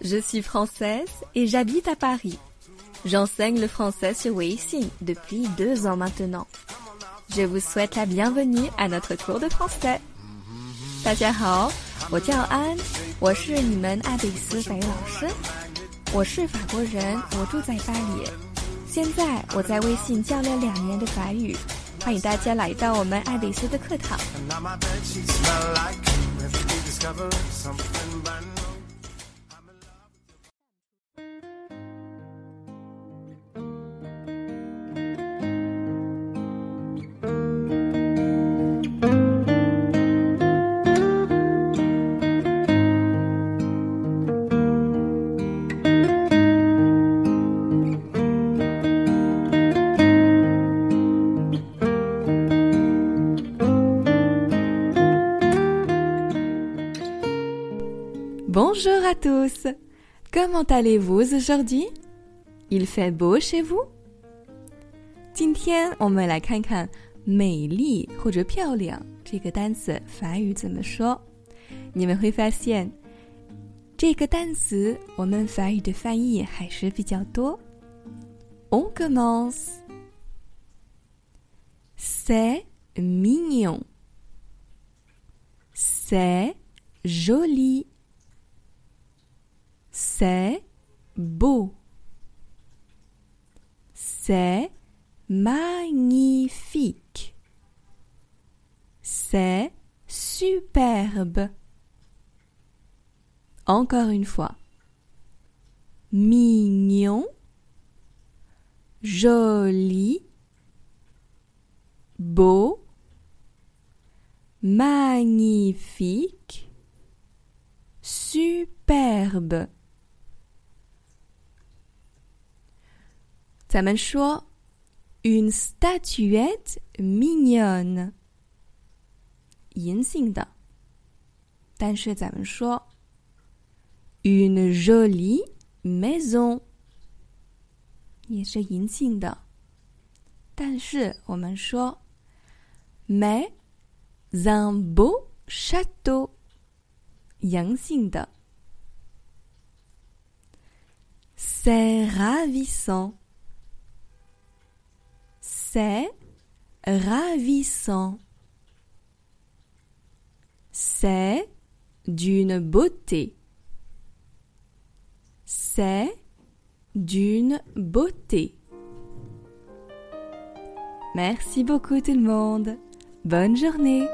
Je suis française et j'habite à Paris. J'enseigne le français sur Weixin depuis deux ans maintenant. Je vous souhaite la bienvenue à notre cours de français. 大家好，我叫安，我是你们爱贝斯法语老师。我是法国人，我住在巴黎。现在我在微信教了两年的法语，欢迎大家来到我们爱贝斯的课堂。Bonjour à tous. Comment allez-vous aujourd'hui? Il fait beau chez vous? 今天我们来看看“美丽”或者“漂亮”这个单词法语怎么说。你们会发现，这个单词我们法语的翻译还是比较多。On commence. C'est mignon. C'est joli. C'est beau. C'est magnifique. C'est superbe. Encore une fois. Mignon. Joli. Beau. Magnifique. Superbe. 咱们说 une statuette mignonne，银杏的。但是咱们说 une jolie maison，也是银杏的。但是我们说 mais un beau château，阳性的。C'est ravissant. C'est ravissant. C'est d'une beauté. C'est d'une beauté. Merci beaucoup tout le monde. Bonne journée.